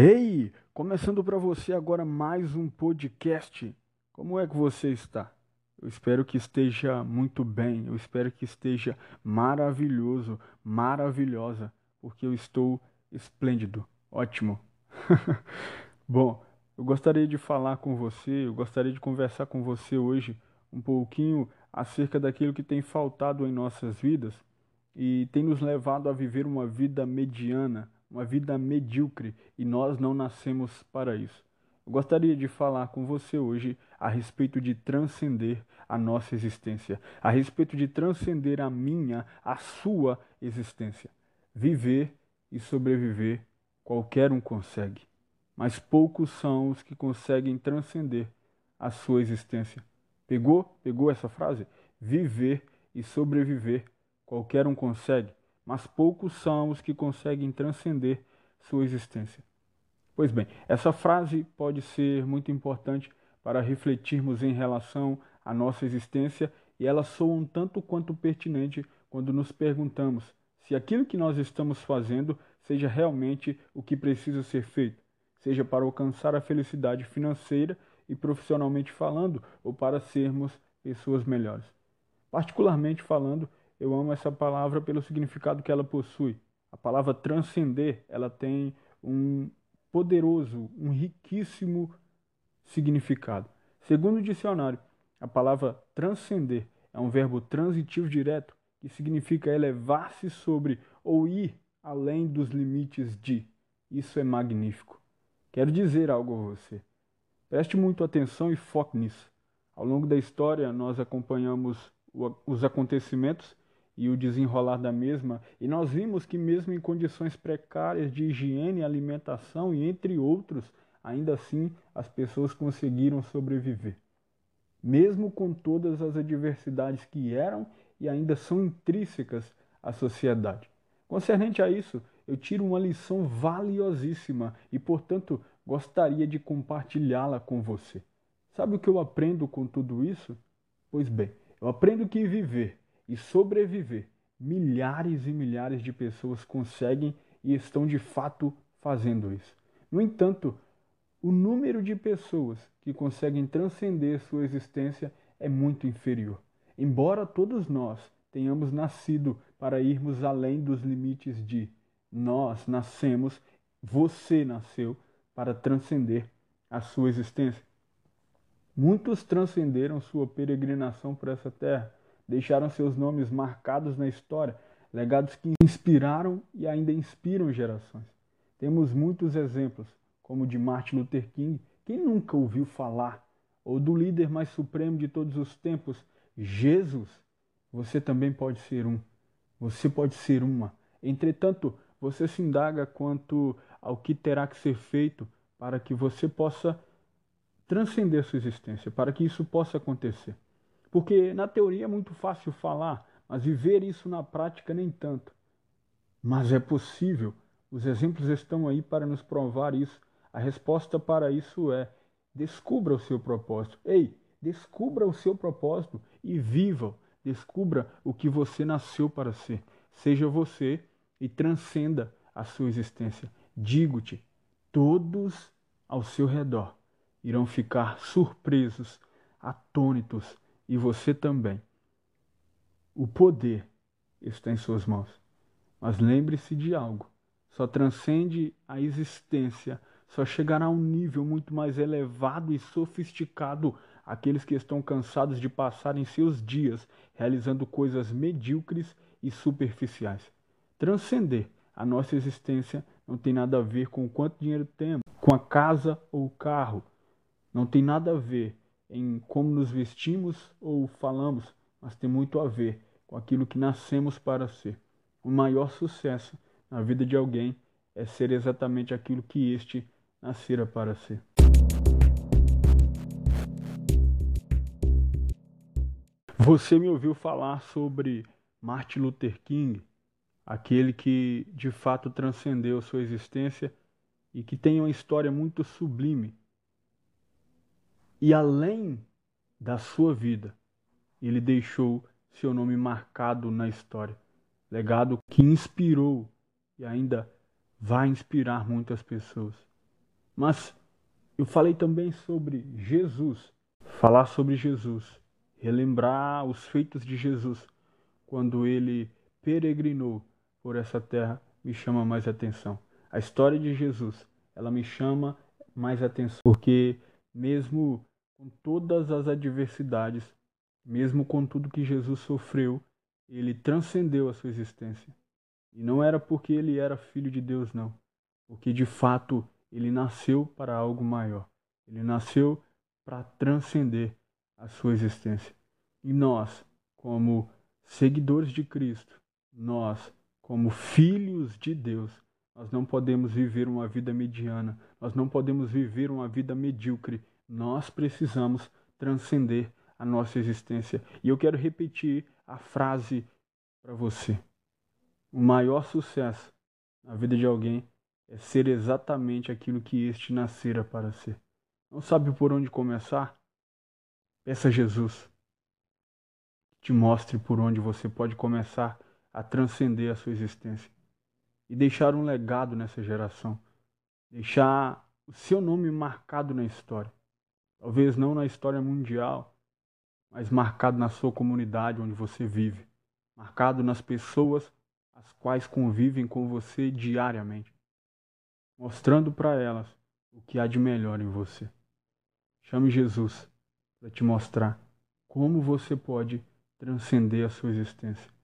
Ei, começando para você agora mais um podcast. Como é que você está? Eu espero que esteja muito bem, eu espero que esteja maravilhoso, maravilhosa, porque eu estou esplêndido, ótimo. Bom, eu gostaria de falar com você, eu gostaria de conversar com você hoje um pouquinho acerca daquilo que tem faltado em nossas vidas e tem nos levado a viver uma vida mediana uma vida medíocre e nós não nascemos para isso. Eu gostaria de falar com você hoje a respeito de transcender a nossa existência, a respeito de transcender a minha, a sua existência. Viver e sobreviver, qualquer um consegue, mas poucos são os que conseguem transcender a sua existência. Pegou? Pegou essa frase? Viver e sobreviver, qualquer um consegue, mas poucos são os que conseguem transcender sua existência. Pois bem, essa frase pode ser muito importante para refletirmos em relação à nossa existência e ela soa um tanto quanto pertinente quando nos perguntamos se aquilo que nós estamos fazendo seja realmente o que precisa ser feito, seja para alcançar a felicidade financeira e profissionalmente falando ou para sermos pessoas melhores. Particularmente falando, eu amo essa palavra pelo significado que ela possui. A palavra transcender, ela tem um poderoso, um riquíssimo significado. Segundo o dicionário, a palavra transcender é um verbo transitivo direto que significa elevar-se sobre ou ir além dos limites de. Isso é magnífico. Quero dizer algo a você. Preste muito atenção e foque nisso. Ao longo da história, nós acompanhamos os acontecimentos e o desenrolar da mesma, e nós vimos que, mesmo em condições precárias de higiene, alimentação e entre outros, ainda assim as pessoas conseguiram sobreviver. Mesmo com todas as adversidades que eram e ainda são intrínsecas à sociedade. Concernente a isso, eu tiro uma lição valiosíssima e, portanto, gostaria de compartilhá-la com você. Sabe o que eu aprendo com tudo isso? Pois bem, eu aprendo que viver e sobreviver, milhares e milhares de pessoas conseguem e estão de fato fazendo isso. No entanto, o número de pessoas que conseguem transcender sua existência é muito inferior. Embora todos nós tenhamos nascido para irmos além dos limites de nós nascemos, você nasceu para transcender a sua existência. Muitos transcenderam sua peregrinação por essa terra, deixaram seus nomes marcados na história, legados que inspiraram e ainda inspiram gerações. Temos muitos exemplos, como o de Martin Luther King, quem nunca ouviu falar, ou do líder mais supremo de todos os tempos, Jesus. Você também pode ser um. Você pode ser uma. Entretanto, você se indaga quanto ao que terá que ser feito para que você possa transcender sua existência, para que isso possa acontecer. Porque na teoria é muito fácil falar, mas viver isso na prática nem tanto. Mas é possível. Os exemplos estão aí para nos provar isso. A resposta para isso é: descubra o seu propósito. Ei, descubra o seu propósito e viva. Descubra o que você nasceu para ser. Seja você e transcenda a sua existência. Digo-te, todos ao seu redor irão ficar surpresos, atônitos e você também. O poder está em suas mãos. Mas lembre-se de algo: só transcende a existência, só chegará a um nível muito mais elevado e sofisticado aqueles que estão cansados de passar em seus dias realizando coisas medíocres e superficiais. Transcender a nossa existência não tem nada a ver com quanto dinheiro temos, com a casa ou o carro. Não tem nada a ver em como nos vestimos ou falamos, mas tem muito a ver com aquilo que nascemos para ser. O maior sucesso na vida de alguém é ser exatamente aquilo que este nascera para ser. Você me ouviu falar sobre Martin Luther King, aquele que de fato transcendeu sua existência e que tem uma história muito sublime e além da sua vida, ele deixou seu nome marcado na história. Legado que inspirou e ainda vai inspirar muitas pessoas. Mas eu falei também sobre Jesus, falar sobre Jesus, relembrar os feitos de Jesus quando ele peregrinou por essa terra me chama mais atenção. A história de Jesus, ela me chama mais atenção porque mesmo com todas as adversidades, mesmo com tudo que Jesus sofreu, ele transcendeu a sua existência. E não era porque ele era filho de Deus, não. Porque de fato ele nasceu para algo maior. Ele nasceu para transcender a sua existência. E nós, como seguidores de Cristo, nós, como filhos de Deus, nós não podemos viver uma vida mediana, nós não podemos viver uma vida medíocre. Nós precisamos transcender a nossa existência. E eu quero repetir a frase para você. O maior sucesso na vida de alguém é ser exatamente aquilo que este nascera para ser. Não sabe por onde começar? Peça a Jesus que te mostre por onde você pode começar a transcender a sua existência e deixar um legado nessa geração, deixar o seu nome marcado na história. Talvez não na história mundial, mas marcado na sua comunidade onde você vive, marcado nas pessoas as quais convivem com você diariamente, mostrando para elas o que há de melhor em você. Chame Jesus para te mostrar como você pode transcender a sua existência.